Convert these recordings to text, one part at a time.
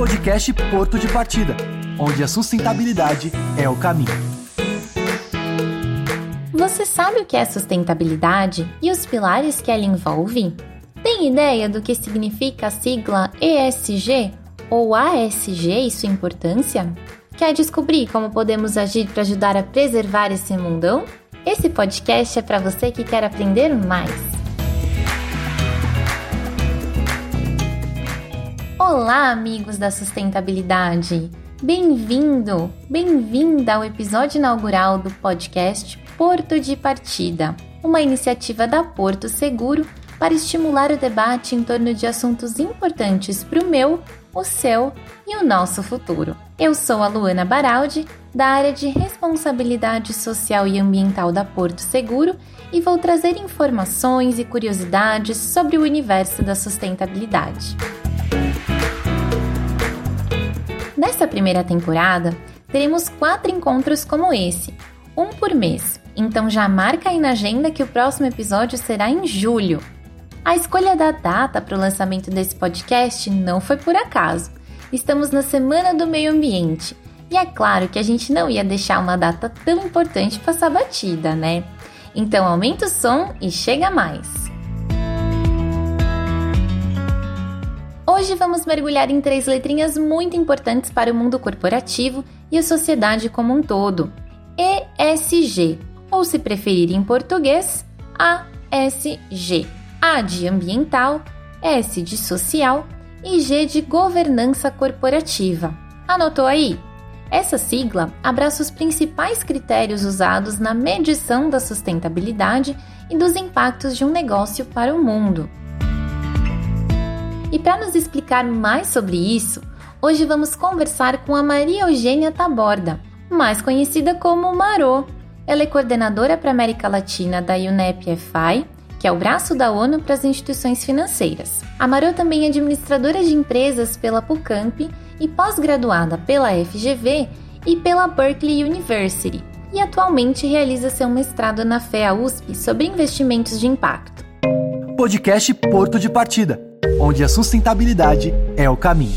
Podcast Porto de Partida, onde a sustentabilidade é o caminho. Você sabe o que é sustentabilidade e os pilares que ela envolve? Tem ideia do que significa a sigla ESG ou ASG e sua importância? Quer descobrir como podemos agir para ajudar a preservar esse mundão? Esse podcast é para você que quer aprender mais. Olá, amigos da sustentabilidade! Bem-vindo, bem-vinda ao episódio inaugural do podcast Porto de Partida, uma iniciativa da Porto Seguro para estimular o debate em torno de assuntos importantes para o meu, o seu e o nosso futuro. Eu sou a Luana Baraldi, da área de Responsabilidade Social e Ambiental da Porto Seguro e vou trazer informações e curiosidades sobre o universo da sustentabilidade. Nessa primeira temporada, teremos quatro encontros como esse, um por mês, então já marca aí na agenda que o próximo episódio será em julho. A escolha da data para o lançamento desse podcast não foi por acaso. Estamos na Semana do Meio Ambiente e é claro que a gente não ia deixar uma data tão importante passar batida, né? Então aumenta o som e chega mais! Hoje vamos mergulhar em três letrinhas muito importantes para o mundo corporativo e a sociedade como um todo: ESG, ou se preferir em português, ASG. A de ambiental, S de social e G de governança corporativa. Anotou aí? Essa sigla abraça os principais critérios usados na medição da sustentabilidade e dos impactos de um negócio para o mundo. E para nos explicar mais sobre isso, hoje vamos conversar com a Maria Eugênia Taborda, mais conhecida como Marô. Ela é coordenadora para a América Latina da UNEP-FI que é o braço da ONU para as instituições financeiras. A Marô também é administradora de empresas pela PUCAMP e pós-graduada pela FGV e pela Berkeley University, e atualmente realiza seu mestrado na FEA USP sobre investimentos de impacto. Podcast Porto de Partida, onde a sustentabilidade é o caminho.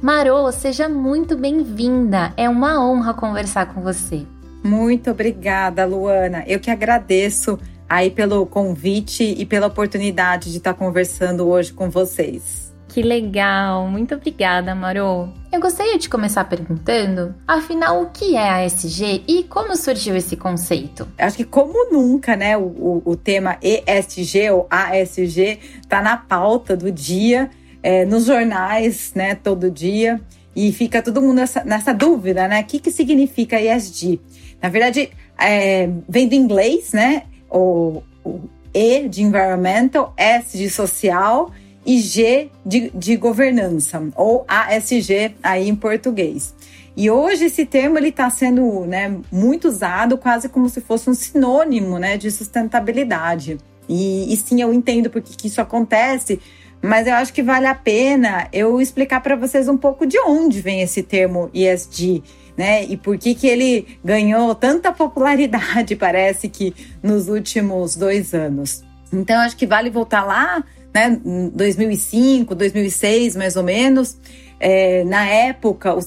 Marô, seja muito bem-vinda. É uma honra conversar com você. Muito obrigada, Luana. Eu que agradeço aí pelo convite e pela oportunidade de estar conversando hoje com vocês. Que legal, muito obrigada, Marô. Eu gostaria de começar perguntando, afinal, o que é a ESG e como surgiu esse conceito? Acho que como nunca, né, o, o, o tema ESG ou ASG está na pauta do dia, é, nos jornais, né, todo dia, e fica todo mundo nessa, nessa dúvida, né, o que, que significa ESG? Na verdade, é, vem do inglês, né? O, o, E de environmental, S de social e G de, de governança, ou ASG aí em português. E hoje esse termo ele está sendo né, muito usado, quase como se fosse um sinônimo né, de sustentabilidade. E, e sim, eu entendo porque que isso acontece, mas eu acho que vale a pena eu explicar para vocês um pouco de onde vem esse termo ESG né? E por que, que ele ganhou tanta popularidade, parece que nos últimos dois anos. Então, acho que vale voltar lá, né? 2005, 2006, mais ou menos. É, na época, o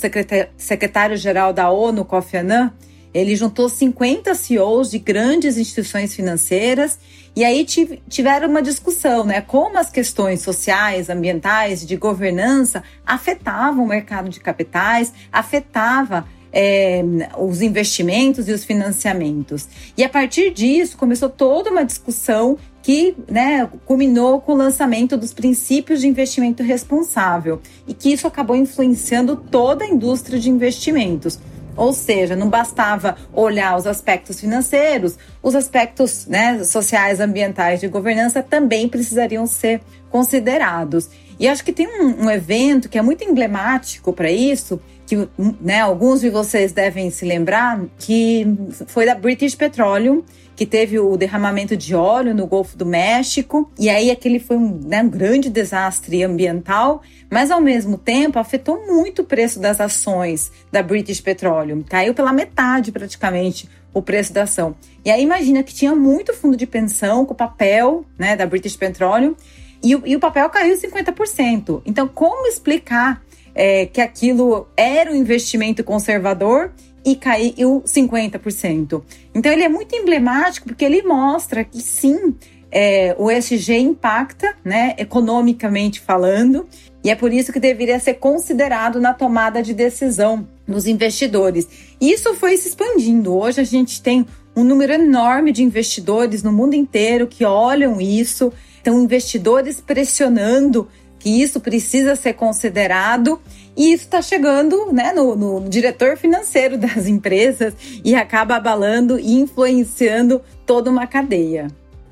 secretário-geral da ONU, Kofi Annan, ele juntou 50 CEOs de grandes instituições financeiras e aí tiveram uma discussão, né? Como as questões sociais, ambientais, de governança afetavam o mercado de capitais, afetava é, os investimentos e os financiamentos. E a partir disso começou toda uma discussão que né, culminou com o lançamento dos princípios de investimento responsável e que isso acabou influenciando toda a indústria de investimentos. Ou seja, não bastava olhar os aspectos financeiros, os aspectos né, sociais, ambientais de governança também precisariam ser considerados. E acho que tem um, um evento que é muito emblemático para isso, que né, alguns de vocês devem se lembrar, que foi da British Petroleum, que teve o derramamento de óleo no Golfo do México. E aí aquele foi um, né, um grande desastre ambiental, mas ao mesmo tempo afetou muito o preço das ações da British Petroleum. Caiu pela metade praticamente o preço da ação. E aí imagina que tinha muito fundo de pensão com papel né, da British Petroleum e, e o papel caiu 50%. Então, como explicar é, que aquilo era um investimento conservador e caiu 50%? Então, ele é muito emblemático porque ele mostra que sim, é, o ESG impacta, né, economicamente falando, e é por isso que deveria ser considerado na tomada de decisão dos investidores. Isso foi se expandindo. Hoje a gente tem um número enorme de investidores no mundo inteiro que olham isso então, investidores pressionando que isso precisa ser considerado e isso está chegando né, no, no, diretor financeiro das empresas e acaba abalando e influenciando toda uma cadeia.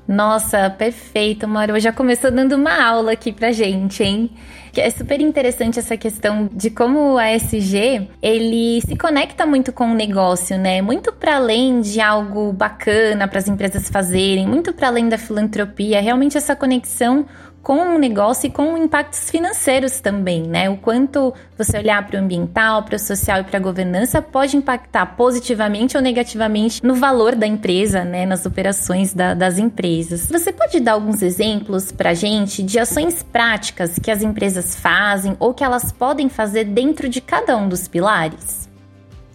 Nossa, perfeito, Maru. Já começou dando uma aula aqui pra gente, hein? É super interessante essa questão de como o ASG ele se conecta muito com o negócio, né? Muito para além de algo bacana para as empresas fazerem, muito para além da filantropia, realmente essa conexão com o negócio e com impactos financeiros também, né? O quanto você olhar para o ambiental, para o social e para a governança pode impactar positivamente ou negativamente no valor da empresa, né? Nas operações da, das empresas. Você pode dar alguns exemplos para a gente de ações práticas que as empresas fazem ou que elas podem fazer dentro de cada um dos pilares?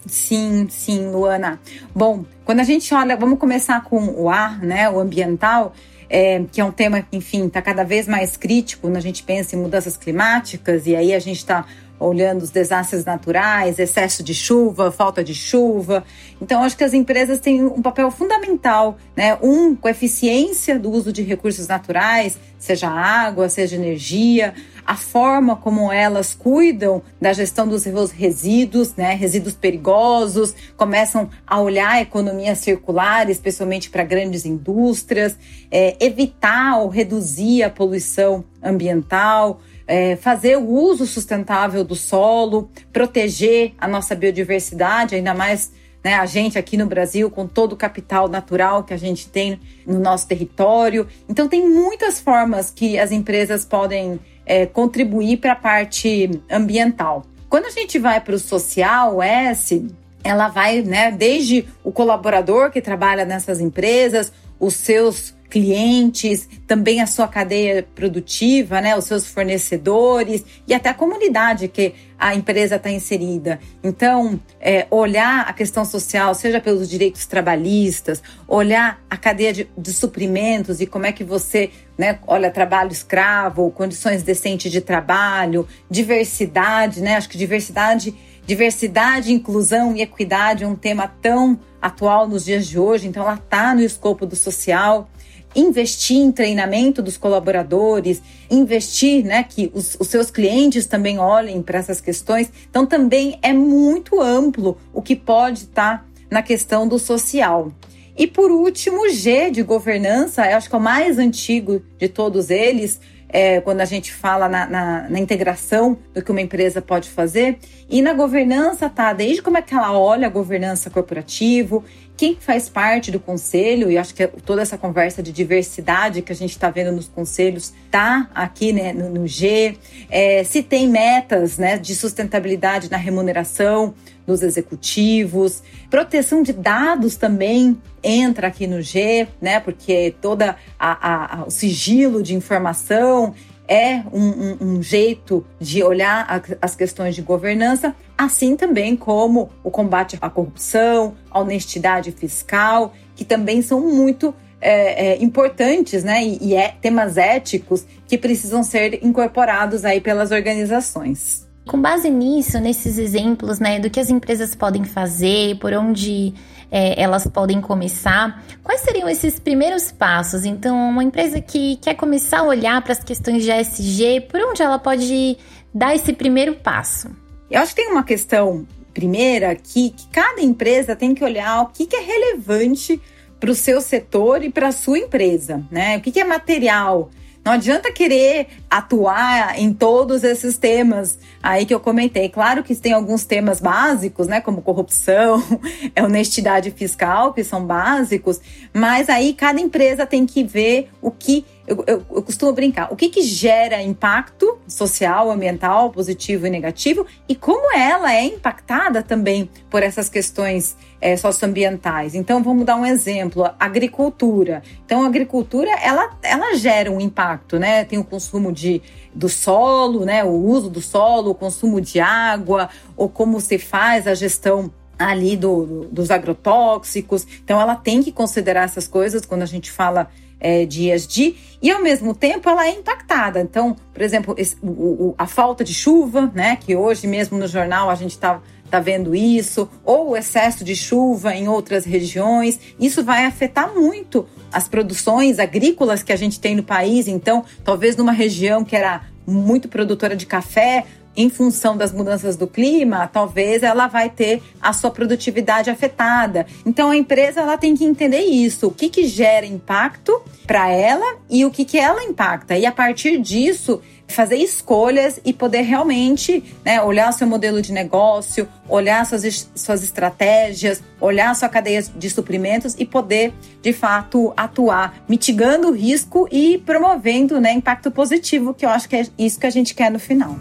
Sim, sim, Luana. Bom, quando a gente olha, vamos começar com o ar, né? O ambiental é, que é um tema que, enfim, está cada vez mais crítico quando a gente pensa em mudanças climáticas, e aí a gente está olhando os desastres naturais, excesso de chuva, falta de chuva. Então, acho que as empresas têm um papel fundamental, né? Um, com a eficiência do uso de recursos naturais, seja água, seja energia, a forma como elas cuidam da gestão dos resíduos, né? Resíduos perigosos, começam a olhar a economia circular, especialmente para grandes indústrias, é, evitar ou reduzir a poluição ambiental é, fazer o uso sustentável do solo, proteger a nossa biodiversidade, ainda mais né, a gente aqui no Brasil, com todo o capital natural que a gente tem no nosso território. Então, tem muitas formas que as empresas podem é, contribuir para a parte ambiental. Quando a gente vai para o social, o S, ela vai né, desde o colaborador que trabalha nessas empresas, os seus clientes, também a sua cadeia produtiva, né, os seus fornecedores e até a comunidade que a empresa está inserida. Então, é, olhar a questão social, seja pelos direitos trabalhistas, olhar a cadeia de, de suprimentos e como é que você, né, olha trabalho escravo, condições decentes de trabalho, diversidade, né? Acho que diversidade Diversidade, inclusão e equidade é um tema tão atual nos dias de hoje, então ela está no escopo do social investir em treinamento dos colaboradores, investir, né, que os, os seus clientes também olhem para essas questões. Então, também é muito amplo o que pode estar tá na questão do social. E por último, G de governança, eu acho que é o mais antigo de todos eles, é, quando a gente fala na, na, na, integração do que uma empresa pode fazer. E na governança, tá? Desde como é que ela olha a governança corporativa, quem faz parte do conselho, e acho que toda essa conversa de diversidade que a gente está vendo nos conselhos tá aqui né, no, no G, é, se tem metas né, de sustentabilidade na remuneração dos executivos, proteção de dados também entra aqui no G, né? Porque toda a, a, o sigilo de informação é um, um, um, jeito de olhar a, as questões de governança, assim também como o combate à corrupção, a honestidade fiscal, que também são muito é, é, importantes, né? E, e é, temas éticos que precisam ser incorporados aí pelas organizações. Com base nisso, nesses exemplos, né, do que as empresas podem fazer, por onde é, elas podem começar, quais seriam esses primeiros passos? Então, uma empresa que quer começar a olhar para as questões de ESG, por onde ela pode dar esse primeiro passo? Eu acho que tem uma questão primeira que, que cada empresa tem que olhar o que, que é relevante para o seu setor e para a sua empresa, né? O que, que é material não adianta querer atuar em todos esses temas aí que eu comentei. Claro que tem alguns temas básicos, né, como corrupção, honestidade fiscal, que são básicos, mas aí cada empresa tem que ver o que eu, eu, eu costumo brincar, o que que gera impacto social, ambiental, positivo e negativo, e como ela é impactada também por essas questões é, socioambientais. Então, vamos dar um exemplo: agricultura. Então, a agricultura ela, ela gera um impacto, né? Tem o consumo de, do solo, né? O uso do solo, o consumo de água, ou como se faz a gestão ali do, do, dos agrotóxicos. Então, ela tem que considerar essas coisas quando a gente fala é, de ESG, e ao mesmo tempo ela é impactada. Então, por exemplo, esse, o, o, a falta de chuva, né, que hoje mesmo no jornal a gente está tá vendo isso, ou o excesso de chuva em outras regiões, isso vai afetar muito as produções agrícolas que a gente tem no país. Então, talvez numa região que era muito produtora de café, em função das mudanças do clima, talvez ela vai ter a sua produtividade afetada. Então a empresa ela tem que entender isso, o que, que gera impacto para ela e o que, que ela impacta. E a partir disso, fazer escolhas e poder realmente né, olhar seu modelo de negócio, olhar suas, suas estratégias, olhar sua cadeia de suprimentos e poder, de fato, atuar, mitigando o risco e promovendo né, impacto positivo, que eu acho que é isso que a gente quer no final.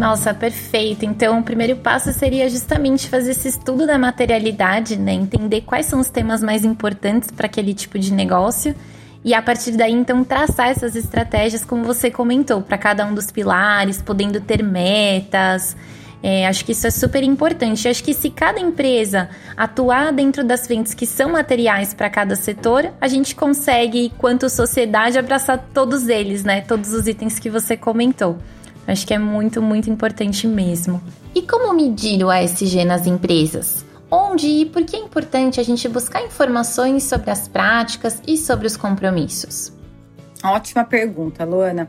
Nossa, perfeito. Então, o primeiro passo seria justamente fazer esse estudo da materialidade, né? Entender quais são os temas mais importantes para aquele tipo de negócio e a partir daí então traçar essas estratégias como você comentou para cada um dos pilares, podendo ter metas. É, acho que isso é super importante. Acho que se cada empresa atuar dentro das frentes que são materiais para cada setor, a gente consegue, quanto sociedade, abraçar todos eles, né? Todos os itens que você comentou. Acho que é muito, muito importante mesmo. E como medir o ASG nas empresas? Onde e por que é importante a gente buscar informações sobre as práticas e sobre os compromissos? Ótima pergunta, Luana.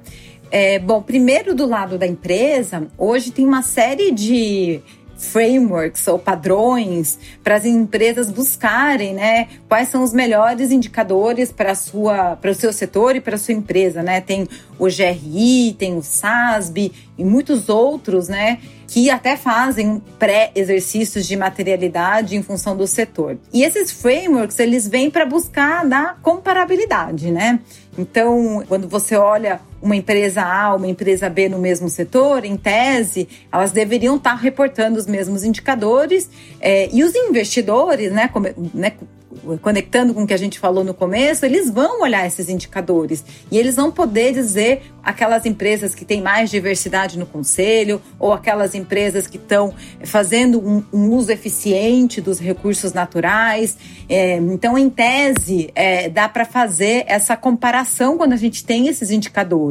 É, bom, primeiro do lado da empresa, hoje tem uma série de frameworks ou padrões para as empresas buscarem, né? Quais são os melhores indicadores para sua, para o seu setor e para a sua empresa, né? Tem o GRI, tem o SASB e muitos outros, né? que até fazem pré-exercícios de materialidade em função do setor. E esses frameworks, eles vêm para buscar dar comparabilidade, né? Então, quando você olha uma empresa A, uma empresa B no mesmo setor, em tese, elas deveriam estar reportando os mesmos indicadores é, e os investidores, né, como, né, conectando com o que a gente falou no começo, eles vão olhar esses indicadores e eles vão poder dizer aquelas empresas que têm mais diversidade no conselho ou aquelas empresas que estão fazendo um, um uso eficiente dos recursos naturais. É, então, em tese, é, dá para fazer essa comparação quando a gente tem esses indicadores.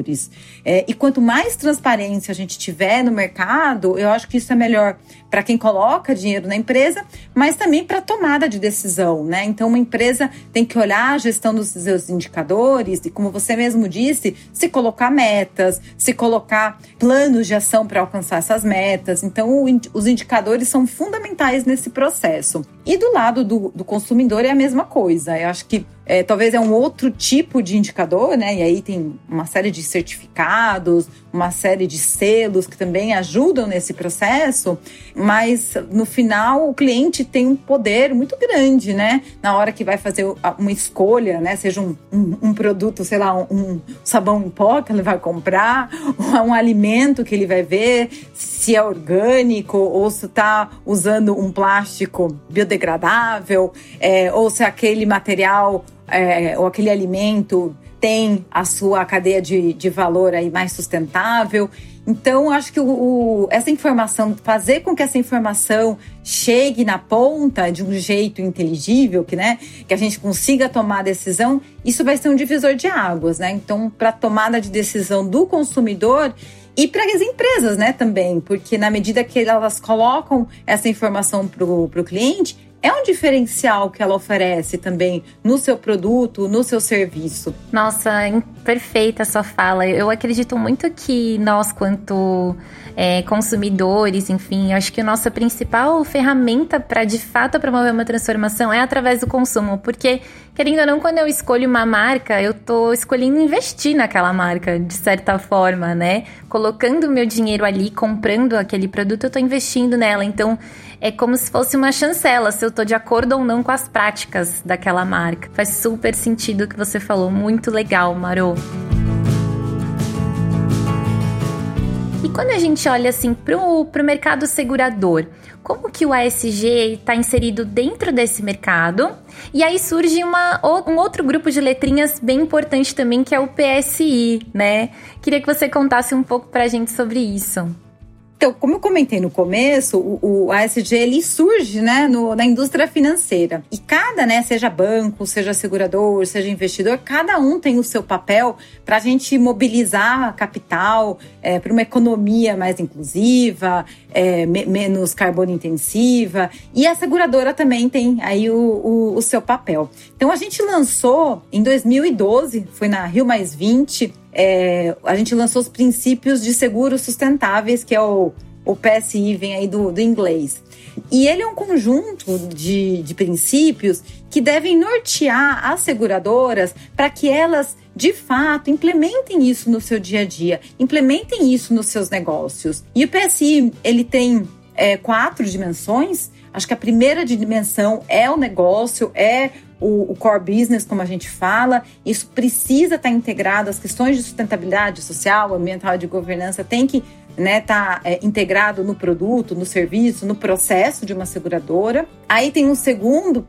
É, e quanto mais transparência a gente tiver no mercado, eu acho que isso é melhor para quem coloca dinheiro na empresa, mas também para tomada de decisão, né? Então, uma empresa tem que olhar a gestão dos seus indicadores e, como você mesmo disse, se colocar metas, se colocar planos de ação para alcançar essas metas. Então, os indicadores são fundamentais nesse processo. E do lado do, do consumidor é a mesma coisa. Eu acho que é, talvez é um outro tipo de indicador, né? E aí tem uma série de certificados, uma série de selos que também ajudam nesse processo, mas no final o cliente tem um poder muito grande, né? Na hora que vai fazer uma escolha, né? Seja um, um, um produto, sei lá, um, sabão em pó que ele vai comprar, um alimento que ele vai ver se é orgânico ou se está usando um plástico biodegradável, é, ou se aquele material é, ou aquele alimento tem a sua cadeia de, de valor aí mais sustentável. Então, acho que o, o, essa informação, fazer com que essa informação chegue na ponta de um jeito inteligível, que, né, que a gente consiga tomar a decisão, isso vai ser um divisor de águas, né? Então, para a tomada de decisão do consumidor e para as empresas, né, também, porque na medida que elas colocam essa informação para o cliente, é um diferencial que ela oferece também no seu produto, no seu serviço. Nossa, perfeita sua fala. Eu acredito muito que nós, quanto é, consumidores, enfim, acho que a nossa principal ferramenta para de fato promover uma transformação é através do consumo, porque querendo ou não, quando eu escolho uma marca, eu tô escolhendo investir naquela marca, de certa forma, né? Colocando meu dinheiro ali, comprando aquele produto, eu tô investindo nela. Então, é como se fosse uma chancela, se eu tô de acordo ou não com as práticas daquela marca. Faz super sentido o que você falou, muito legal, Marô. E quando a gente olha assim para o mercado segurador, como que o ASG está inserido dentro desse mercado? E aí surge uma, um outro grupo de letrinhas bem importante também, que é o PSI, né? Queria que você contasse um pouco para a gente sobre isso. Então, como eu comentei no começo, o, o ASG ele surge né, no, na indústria financeira. E cada, né, seja banco, seja segurador, seja investidor, cada um tem o seu papel para a gente mobilizar capital é, para uma economia mais inclusiva, é, me, menos carbono intensiva. E a seguradora também tem aí o, o, o seu papel. Então, a gente lançou em 2012, foi na Rio Mais 20, é, a gente lançou os princípios de seguros sustentáveis, que é o, o PSI, vem aí do, do inglês. E ele é um conjunto de, de princípios que devem nortear as seguradoras para que elas, de fato, implementem isso no seu dia a dia, implementem isso nos seus negócios. E o PSI, ele tem é, quatro dimensões. Acho que a primeira dimensão é o negócio, é o, o, core business, como a gente fala, isso precisa estar integrado, as questões de sustentabilidade social, ambiental e de governança tem que né, tá é, integrado no produto, no serviço, no processo de uma seguradora. Aí tem um segundo,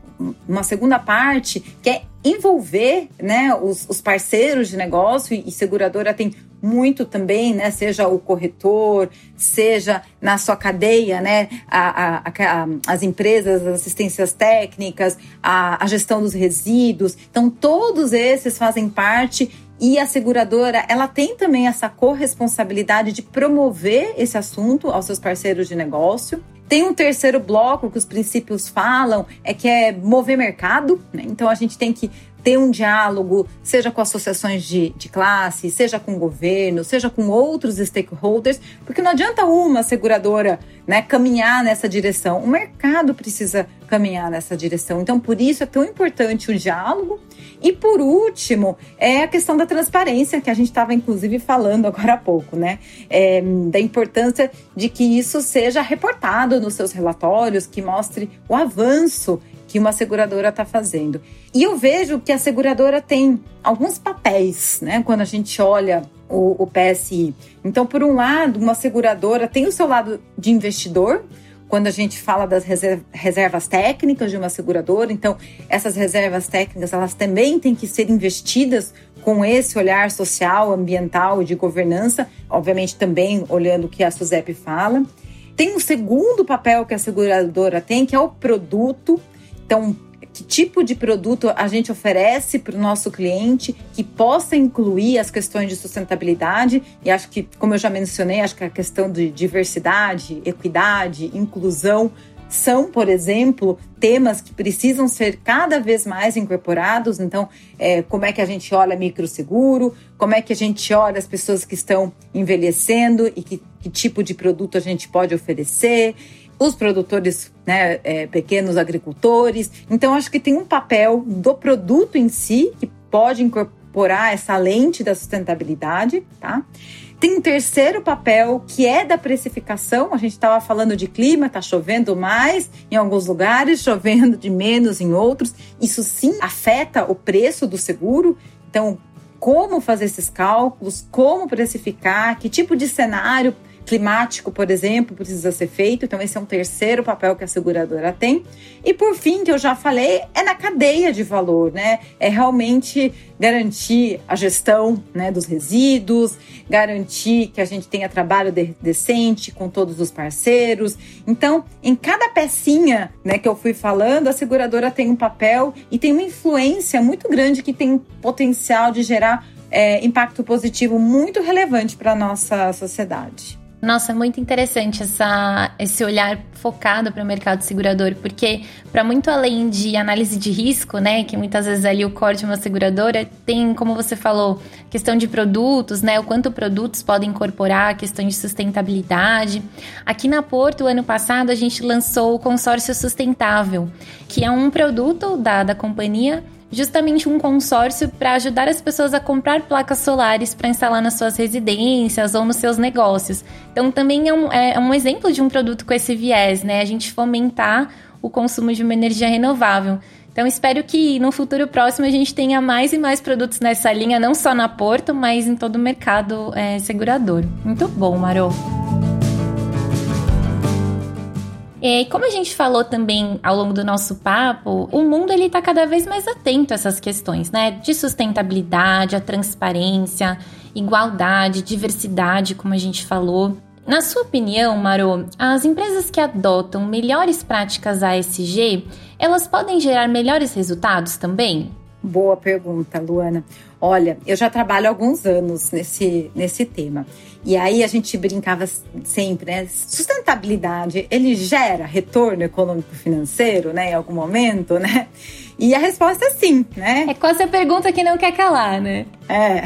uma segunda parte que é envolver né, os, os parceiros de negócio e, seguradora tem muito também, né? Seja o corretor, seja na sua cadeia, né? A, a, a, as empresas, as assistências técnicas, a, gestão dos resíduos. Então, todos esses fazem parte e a seguradora, ela tem também essa corresponsabilidade de promover esse assunto aos seus parceiros de negócio. Tem um terceiro bloco que os princípios falam, é que é mover mercado, né? Então a gente tem que ter um diálogo, seja com associações de, de classe, seja com o governo, seja com outros stakeholders, porque não adianta uma seguradora né, caminhar nessa direção. O mercado precisa caminhar nessa direção. Então, por isso é tão importante o diálogo. E por último, é a questão da transparência, que a gente estava inclusive falando agora há pouco, né? É, da importância de que isso seja reportado nos seus relatórios, que mostre o avanço que uma seguradora está fazendo. E eu vejo que a seguradora tem alguns papéis, né? Quando a gente olha o, o PSI. Então, por um lado, uma seguradora tem o seu lado de investidor, quando a gente fala das reservas técnicas de uma seguradora. Então, essas reservas técnicas, elas também têm que ser investidas com esse olhar social, ambiental e de governança, obviamente também olhando o que a SUSEP fala. Tem um segundo papel que a seguradora tem, que é o produto então, que tipo de produto a gente oferece para o nosso cliente que possa incluir as questões de sustentabilidade. E acho que, como eu já mencionei, acho que a questão de diversidade, equidade, inclusão são, por exemplo, temas que precisam ser cada vez mais incorporados. Então, é, como é que a gente olha microseguro, como é que a gente olha as pessoas que estão envelhecendo e que, que tipo de produto a gente pode oferecer os produtores né, é, pequenos agricultores. Então, acho que tem um papel do produto em si que pode incorporar essa lente da sustentabilidade, tá? Tem um terceiro papel que é da precificação. A gente estava falando de clima, está chovendo mais em alguns lugares, chovendo de menos em outros. Isso sim afeta o preço do seguro. Então, como fazer esses cálculos, como precificar, que tipo de cenário climático, por exemplo, precisa ser feito. Então, esse é um terceiro papel que a seguradora tem. E por fim, que eu já falei, é na cadeia de valor, né? É realmente garantir a gestão né, dos resíduos, garantir que a gente tenha trabalho de decente com todos os parceiros. Então, em cada pecinha né, que eu fui falando, a seguradora tem um papel e tem uma influência muito grande que tem potencial de gerar é, impacto positivo muito relevante para a nossa sociedade. Nossa, é muito interessante essa, esse olhar focado para o mercado segurador, porque para muito além de análise de risco, né, que muitas vezes ali o core de uma seguradora tem, como você falou, questão de produtos, né, o quanto produtos podem incorporar, questão de sustentabilidade. Aqui na Porto, ano passado, a gente lançou o consórcio sustentável, que é um produto da, da companhia justamente um consórcio para ajudar as pessoas a comprar placas solares para instalar nas suas residências ou nos seus negócios. Então, também é um, é um exemplo de um produto com esse viés, né? A gente fomentar o consumo de uma energia renovável. Então espero que no futuro próximo a gente tenha mais e mais produtos nessa linha, não só na Porto, mas em todo o mercado é, segurador. Muito bom, Marô. E como a gente falou também ao longo do nosso papo, o mundo ele está cada vez mais atento a essas questões, né? De sustentabilidade, a transparência, igualdade, diversidade, como a gente falou. Na sua opinião, Maro, as empresas que adotam melhores práticas ASG, elas podem gerar melhores resultados também? Boa pergunta, Luana. Olha, eu já trabalho há alguns anos nesse, nesse tema. E aí a gente brincava sempre, né? Sustentabilidade, ele gera retorno econômico financeiro, né? Em algum momento, né? E a resposta é sim, né? É quase a pergunta que não quer calar, né? É.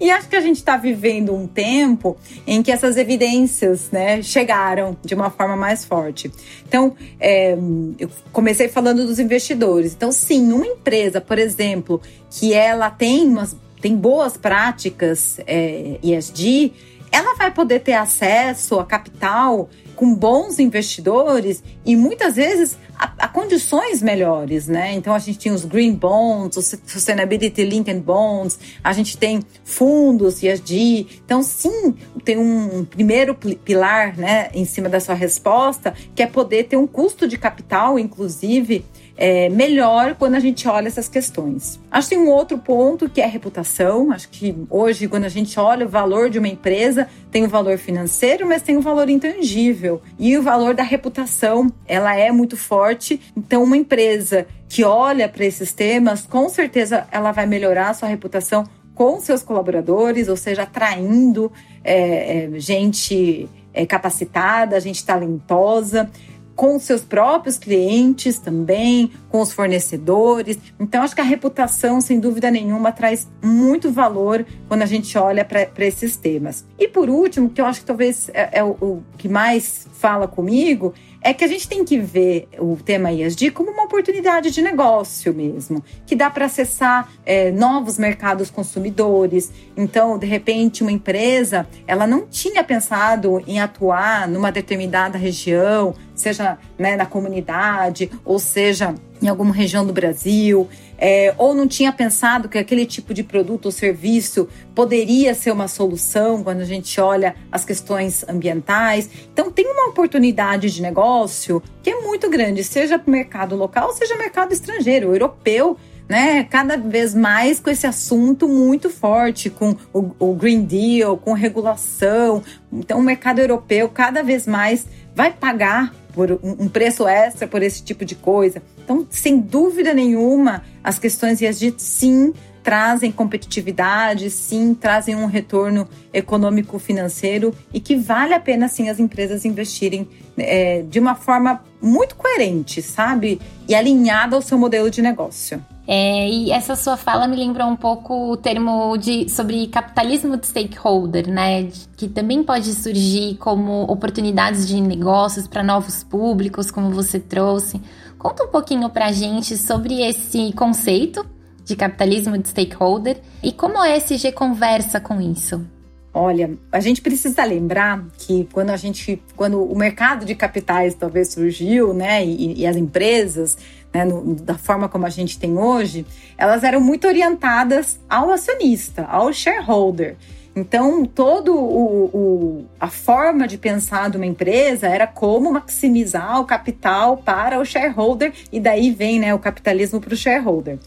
E acho que a gente está vivendo um tempo em que essas evidências, né, chegaram de uma forma mais forte. Então, é, eu comecei falando dos investidores. Então, sim, uma empresa, por exemplo, que ela tem umas tem boas práticas é, ESG, ela vai poder ter acesso a capital com bons investidores e muitas vezes a, a, condições melhores, né? Então a gente tem os green bonds, os sustainability linked bonds, a gente tem fundos ESG. Então sim, tem um primeiro pilar, né, em cima da sua resposta, que é poder ter um custo de capital, inclusive é, melhor quando a gente olha essas questões. Acho que tem um outro ponto que é a reputação. Acho que hoje, quando a gente olha o valor de uma empresa, tem o valor financeiro, mas tem o valor intangível. E o valor da reputação, ela é muito forte. Então, uma empresa que olha para esses temas, com certeza ela vai melhorar a sua reputação com seus colaboradores, ou seja, atraindo é, é, gente é, capacitada, gente talentosa com seus próprios clientes também, com os fornecedores. Então, acho que a reputação, sem dúvida nenhuma, traz muito valor quando a gente olha para esses temas. E por último, que eu acho que talvez é, é o, o que mais fala comigo, é que a gente tem que ver o tema ESG como uma oportunidade de negócio mesmo, que dá para acessar é, novos mercados consumidores. Então, de repente, uma empresa ela não tinha pensado em atuar numa determinada região, seja né, na comunidade, ou seja em alguma região do Brasil, é, ou não tinha pensado que aquele tipo de produto ou serviço poderia ser uma solução quando a gente olha as questões ambientais. Então, tem uma oportunidade de negócio que é muito grande, seja para o mercado local, seja mercado estrangeiro, europeu. Né, cada vez mais com esse assunto muito forte, com o, o Green Deal, com regulação. Então, o mercado europeu cada vez mais vai pagar por um preço extra por esse tipo de coisa. Então, sem dúvida nenhuma, as questões ESG sim trazem competitividade, sim, trazem um retorno econômico financeiro e que vale a pena sim as empresas investirem é, de uma forma muito coerente, sabe? E alinhada ao seu modelo de negócio. É, e essa sua fala me lembrou um pouco o termo de, sobre capitalismo de stakeholder, né? Que também pode surgir como oportunidades de negócios para novos públicos, como você trouxe. Conta um pouquinho para a gente sobre esse conceito de capitalismo de stakeholder e como a ESG conversa com isso. Olha, a gente precisa lembrar que quando a gente, quando o mercado de capitais talvez surgiu, né, e, e as empresas né, no, da forma como a gente tem hoje, elas eram muito orientadas ao acionista, ao shareholder. Então, todo o, o, a forma de pensar de uma empresa era como maximizar o capital para o shareholder, e daí vem né, o capitalismo para o shareholder.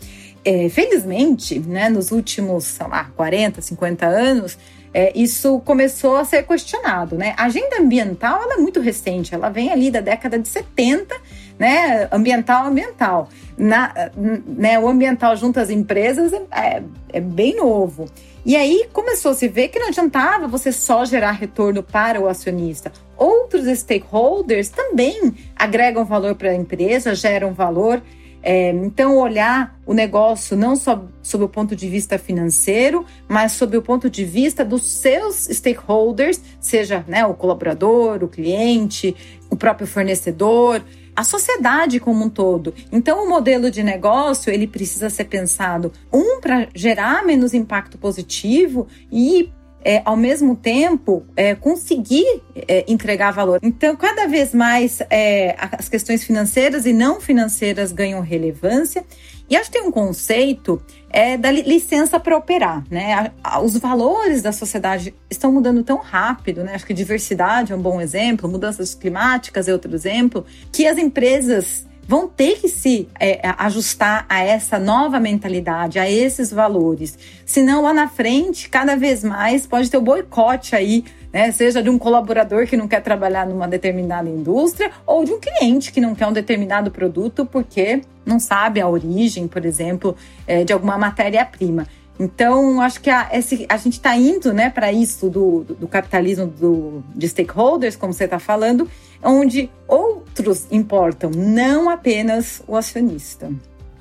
É, felizmente, né, nos últimos, sei lá, 40, 50 anos, é, isso começou a ser questionado. Né? A agenda ambiental é muito recente, ela vem ali da década de 70 né? Ambiental, ambiental. Na, né, o ambiental junto às empresas é, é, é bem novo. E aí começou a se ver que não adiantava você só gerar retorno para o acionista. Outros stakeholders também agregam valor para a empresa, geram valor. É, então, olhar o negócio não só sob o ponto de vista financeiro, mas sob o ponto de vista dos seus stakeholders, seja né, o colaborador, o cliente, o próprio fornecedor a sociedade como um todo. Então, o modelo de negócio ele precisa ser pensado um para gerar menos impacto positivo e é, ao mesmo tempo, é, conseguir é, entregar valor. Então, cada vez mais é, as questões financeiras e não financeiras ganham relevância. E acho que tem um conceito é, da licença para operar, né? Os valores da sociedade estão mudando tão rápido, né? Acho que diversidade é um bom exemplo, mudanças climáticas é outro exemplo, que as empresas vão ter que se é, ajustar a essa nova mentalidade, a esses valores. Senão, lá na frente, cada vez mais pode ter o boicote aí, né? Seja de um colaborador que não quer trabalhar numa determinada indústria ou de um cliente que não quer um determinado produto porque não sabe a origem, por exemplo, é, de alguma matéria-prima. Então, acho que a, esse, a gente está indo né, para isso do, do, do capitalismo do, de stakeholders, como você está falando, onde outros importam, não apenas o acionista.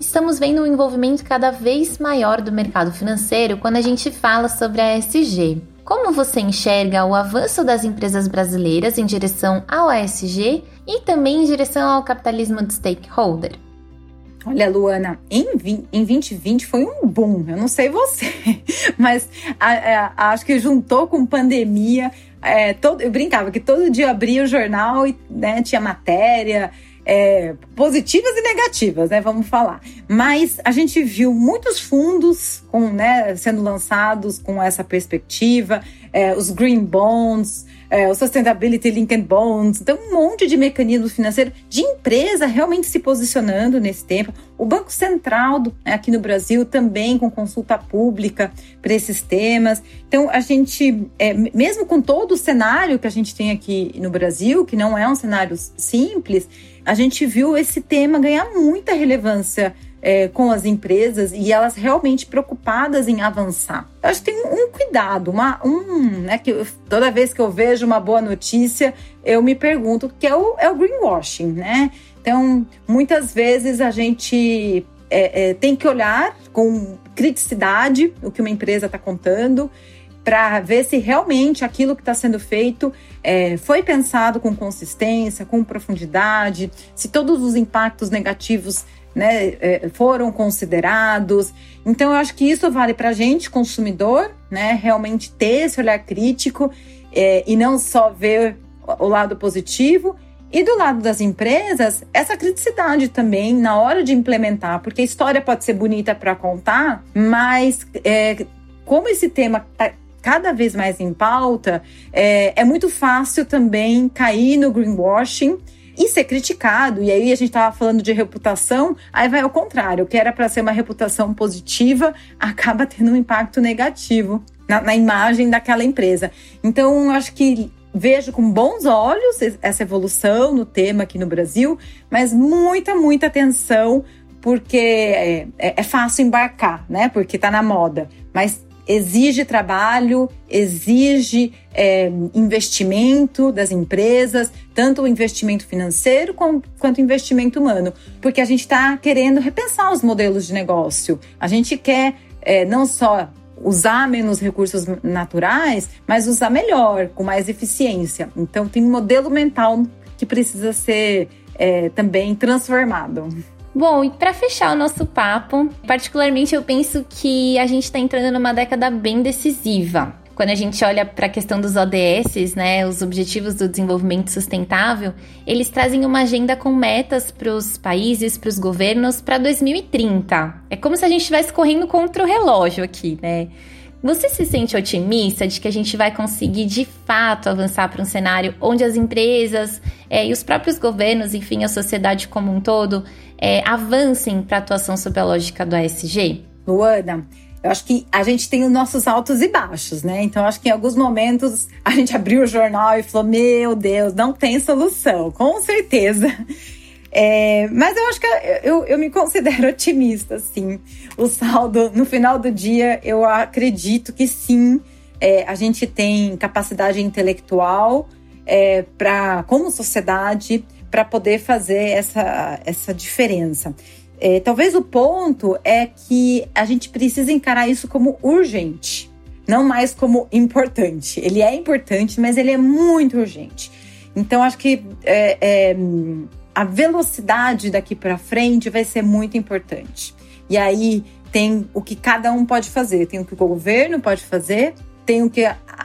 Estamos vendo um envolvimento cada vez maior do mercado financeiro quando a gente fala sobre a ESG. Como você enxerga o avanço das empresas brasileiras em direção ao ESG e também em direção ao capitalismo de stakeholder? Olha, Luana, em, 20, em 2020 foi um boom. Eu não sei você, mas a, a, acho que juntou com pandemia. É, todo, eu brincava que todo dia abria o jornal e né, tinha matéria. É, positivas e negativas, né? Vamos falar. Mas a gente viu muitos fundos com, né, sendo lançados com essa perspectiva, é, os green bonds, é, o Sustainability Linked Bonds, então um monte de mecanismos financeiros de empresa realmente se posicionando nesse tempo. O Banco Central do, né, aqui no Brasil também com consulta pública para esses temas. Então a gente, é, mesmo com todo o cenário que a gente tem aqui no Brasil, que não é um cenário simples, a gente viu esse tema ganhar muita relevância é, com as empresas e elas realmente preocupadas em avançar. Eu acho que tem um cuidado, uma, um, né, que eu, toda vez que eu vejo uma boa notícia, eu me pergunto que é o, é o greenwashing, né? Então, muitas vezes a gente é, é, tem que olhar com criticidade o que uma empresa está contando para ver se realmente aquilo que está sendo feito é, foi pensado com consistência, com profundidade, se todos os impactos negativos né, é, foram considerados. Então, eu acho que isso vale para a gente, consumidor, né, realmente ter esse olhar crítico é, e não só ver o lado positivo. E do lado das empresas, essa criticidade também na hora de implementar, porque a história pode ser bonita para contar, mas é, como esse tema está cada vez mais em pauta, é, é muito fácil também cair no greenwashing e ser criticado. E aí a gente estava falando de reputação, aí vai ao contrário, o que era para ser uma reputação positiva acaba tendo um impacto negativo na, na imagem daquela empresa. Então, acho que vejo com bons olhos essa evolução no tema aqui no Brasil, mas muita, muita atenção, porque é, é, é fácil embarcar, né? Porque está na moda. Mas exige trabalho, exige é, investimento das empresas, tanto o investimento financeiro quanto o investimento humano, porque a gente está querendo repensar os modelos de negócio. A gente quer é, não só usar menos recursos naturais, mas usar melhor, com mais eficiência. Então, tem um modelo mental que precisa ser é, também transformado. Bom, e para fechar o nosso papo, particularmente eu penso que a gente está entrando numa década bem decisiva. Quando a gente olha para a questão dos ODS, né, os Objetivos do Desenvolvimento Sustentável, eles trazem uma agenda com metas para os países, para os governos para 2030. É como se a gente estivesse correndo contra o relógio aqui, né? Você se sente otimista de que a gente vai conseguir de fato avançar para um cenário onde as empresas é, e os próprios governos, enfim, a sociedade como um todo, é, avancem para a atuação sob a lógica do ASG? Luana, eu acho que a gente tem os nossos altos e baixos, né? Então, acho que em alguns momentos a gente abriu o jornal e falou: Meu Deus, não tem solução, com certeza. É, mas eu acho que eu, eu me considero otimista, sim. O saldo, no final do dia, eu acredito que sim, é, a gente tem capacidade intelectual é, para, como sociedade, para poder fazer essa, essa diferença. É, talvez o ponto é que a gente precisa encarar isso como urgente, não mais como importante. Ele é importante, mas ele é muito urgente. Então, acho que é, é, a velocidade daqui para frente vai ser muito importante. E aí tem o que cada um pode fazer, tem o que o governo pode fazer, tem o que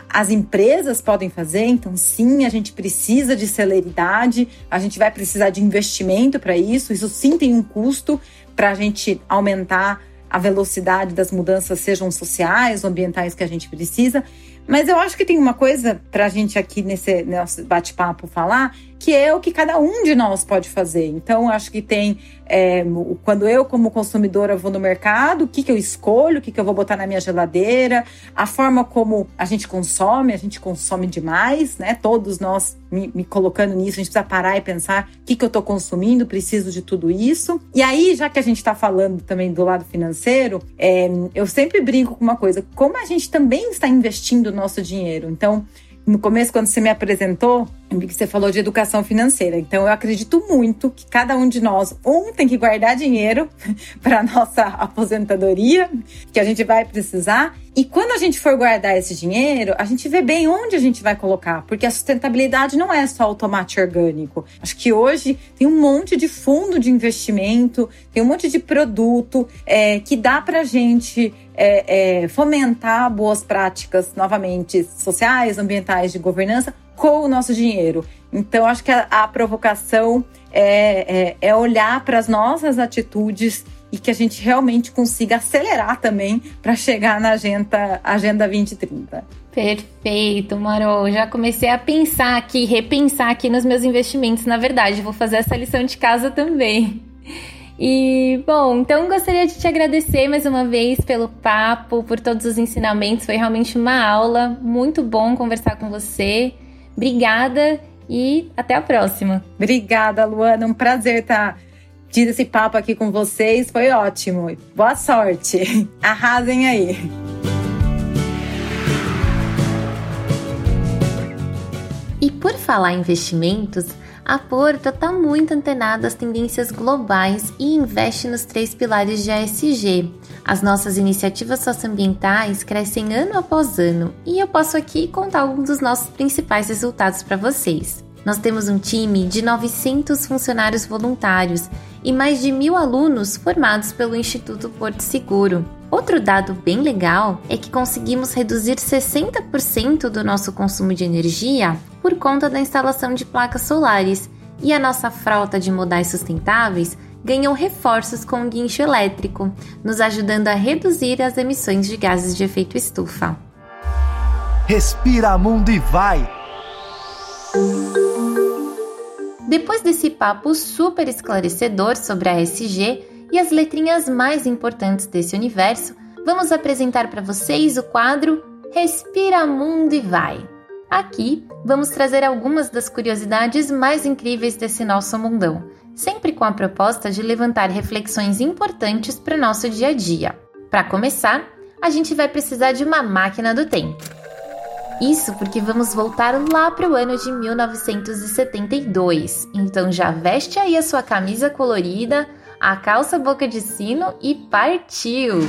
as empresas podem fazer. Então, sim, a gente precisa de celeridade, a gente vai precisar de investimento para isso. Isso sim tem um custo para a gente aumentar a velocidade das mudanças, sejam sociais ambientais, que a gente precisa. Mas eu acho que tem uma coisa para a gente aqui nesse nosso bate-papo falar, que é o que cada um de nós pode fazer. Então, acho que tem é, quando eu, como consumidora, vou no mercado, o que, que eu escolho, o que, que eu vou botar na minha geladeira, a forma como a gente consome, a gente consome demais, né? Todos nós me, me colocando nisso, a gente precisa parar e pensar o que, que eu estou consumindo, preciso de tudo isso. E aí, já que a gente está falando também do lado financeiro, é, eu sempre brinco com uma coisa: como a gente também está investindo o nosso dinheiro. Então, no começo, quando você me apresentou, que você falou de educação financeira. Então, eu acredito muito que cada um de nós, um, tem que guardar dinheiro para nossa aposentadoria, que a gente vai precisar. E quando a gente for guardar esse dinheiro, a gente vê bem onde a gente vai colocar, porque a sustentabilidade não é só o tomate orgânico. Acho que hoje tem um monte de fundo de investimento, tem um monte de produto é, que dá para gente é, é, fomentar boas práticas, novamente, sociais, ambientais, de governança, com o nosso dinheiro. Então, acho que a, a provocação é, é, é olhar para as nossas atitudes e que a gente realmente consiga acelerar também para chegar na agenda, agenda 2030. Perfeito, Marô. Já comecei a pensar aqui, repensar aqui nos meus investimentos, na verdade. Vou fazer essa lição de casa também. E, bom, então gostaria de te agradecer mais uma vez pelo papo, por todos os ensinamentos. Foi realmente uma aula. Muito bom conversar com você. Obrigada e até a próxima. Obrigada, Luana. Um prazer estar tido esse papo aqui com vocês. Foi ótimo. Boa sorte. Arrasem aí. E por falar em investimentos, a Porta está muito antenada às tendências globais e investe nos três pilares de ASG. As nossas iniciativas socioambientais crescem ano após ano e eu posso aqui contar alguns dos nossos principais resultados para vocês. Nós temos um time de 900 funcionários voluntários e mais de mil alunos formados pelo Instituto Porto Seguro. Outro dado bem legal é que conseguimos reduzir 60% do nosso consumo de energia por conta da instalação de placas solares, e a nossa frota de modais sustentáveis ganhou reforços com o guincho elétrico, nos ajudando a reduzir as emissões de gases de efeito estufa. Respira mundo e vai! Depois desse papo super esclarecedor sobre a SG e as letrinhas mais importantes desse universo, vamos apresentar para vocês o quadro Respira Mundo e Vai. Aqui vamos trazer algumas das curiosidades mais incríveis desse nosso mundão, sempre com a proposta de levantar reflexões importantes para o nosso dia a dia. Para começar, a gente vai precisar de uma máquina do tempo. Isso porque vamos voltar lá para o ano de 1972. Então já veste aí a sua camisa colorida, a calça boca de sino e partiu!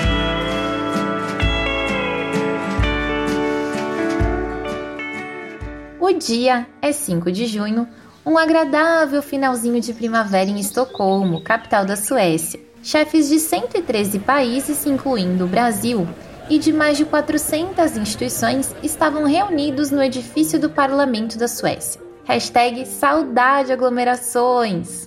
O dia é 5 de junho, um agradável finalzinho de primavera em Estocolmo, capital da Suécia. Chefes de 113 países, incluindo o Brasil, e de mais de 400 instituições estavam reunidos no edifício do Parlamento da Suécia. Hashtag saudade aglomerações.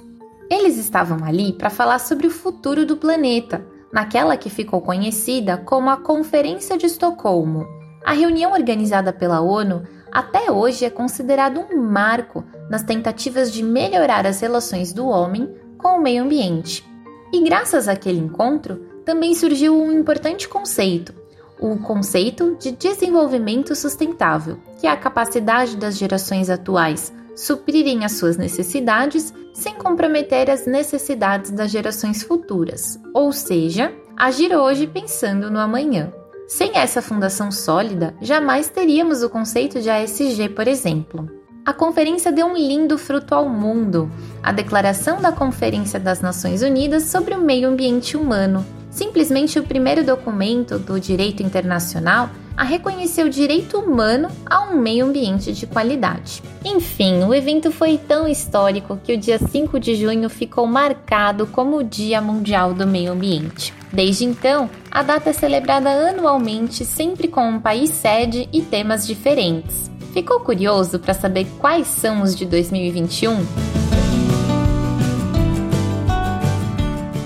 Eles estavam ali para falar sobre o futuro do planeta, naquela que ficou conhecida como a Conferência de Estocolmo. A reunião organizada pela ONU até hoje é considerado um marco nas tentativas de melhorar as relações do homem com o meio ambiente. E graças àquele encontro, também surgiu um importante conceito, o conceito de desenvolvimento sustentável, que é a capacidade das gerações atuais suprirem as suas necessidades sem comprometer as necessidades das gerações futuras, ou seja, agir hoje pensando no amanhã. Sem essa fundação sólida, jamais teríamos o conceito de ASG, por exemplo. A conferência deu um lindo fruto ao mundo, a Declaração da Conferência das Nações Unidas sobre o Meio Ambiente Humano, simplesmente o primeiro documento do direito internacional a reconhecer o direito humano a um meio ambiente de qualidade. Enfim, o evento foi tão histórico que o dia 5 de junho ficou marcado como o Dia Mundial do Meio Ambiente. Desde então, a data é celebrada anualmente, sempre com um país sede e temas diferentes. Ficou curioso para saber quais são os de 2021?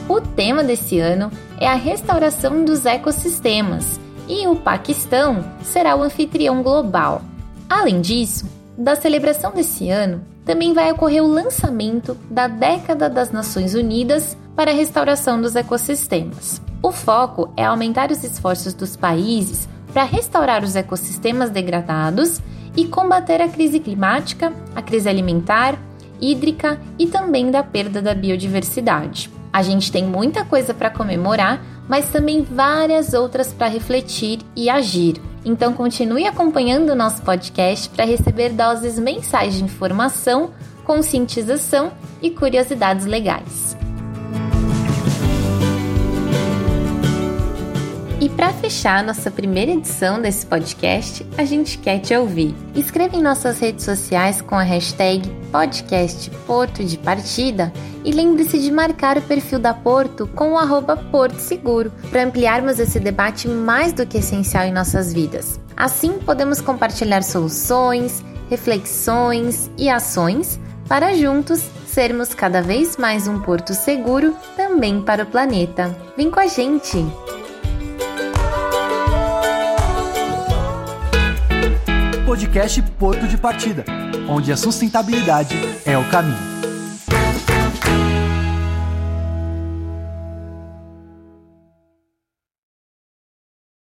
O tema desse ano é a restauração dos ecossistemas e o Paquistão será o anfitrião global. Além disso, da celebração desse ano também vai ocorrer o lançamento da Década das Nações Unidas para a Restauração dos Ecossistemas. O foco é aumentar os esforços dos países para restaurar os ecossistemas degradados e combater a crise climática, a crise alimentar, hídrica e também da perda da biodiversidade. A gente tem muita coisa para comemorar, mas também várias outras para refletir e agir. Então continue acompanhando o nosso podcast para receber doses mensais de informação, conscientização e curiosidades legais. E para fechar nossa primeira edição desse podcast, a gente quer te ouvir. Escreva em nossas redes sociais com a hashtag podcast Porto de Partida e lembre-se de marcar o perfil da Porto com o arroba Porto Seguro para ampliarmos esse debate mais do que essencial em nossas vidas. Assim, podemos compartilhar soluções, reflexões e ações para juntos sermos cada vez mais um porto seguro também para o planeta. Vem com a gente! Podcast Porto de Partida, onde a sustentabilidade é o caminho.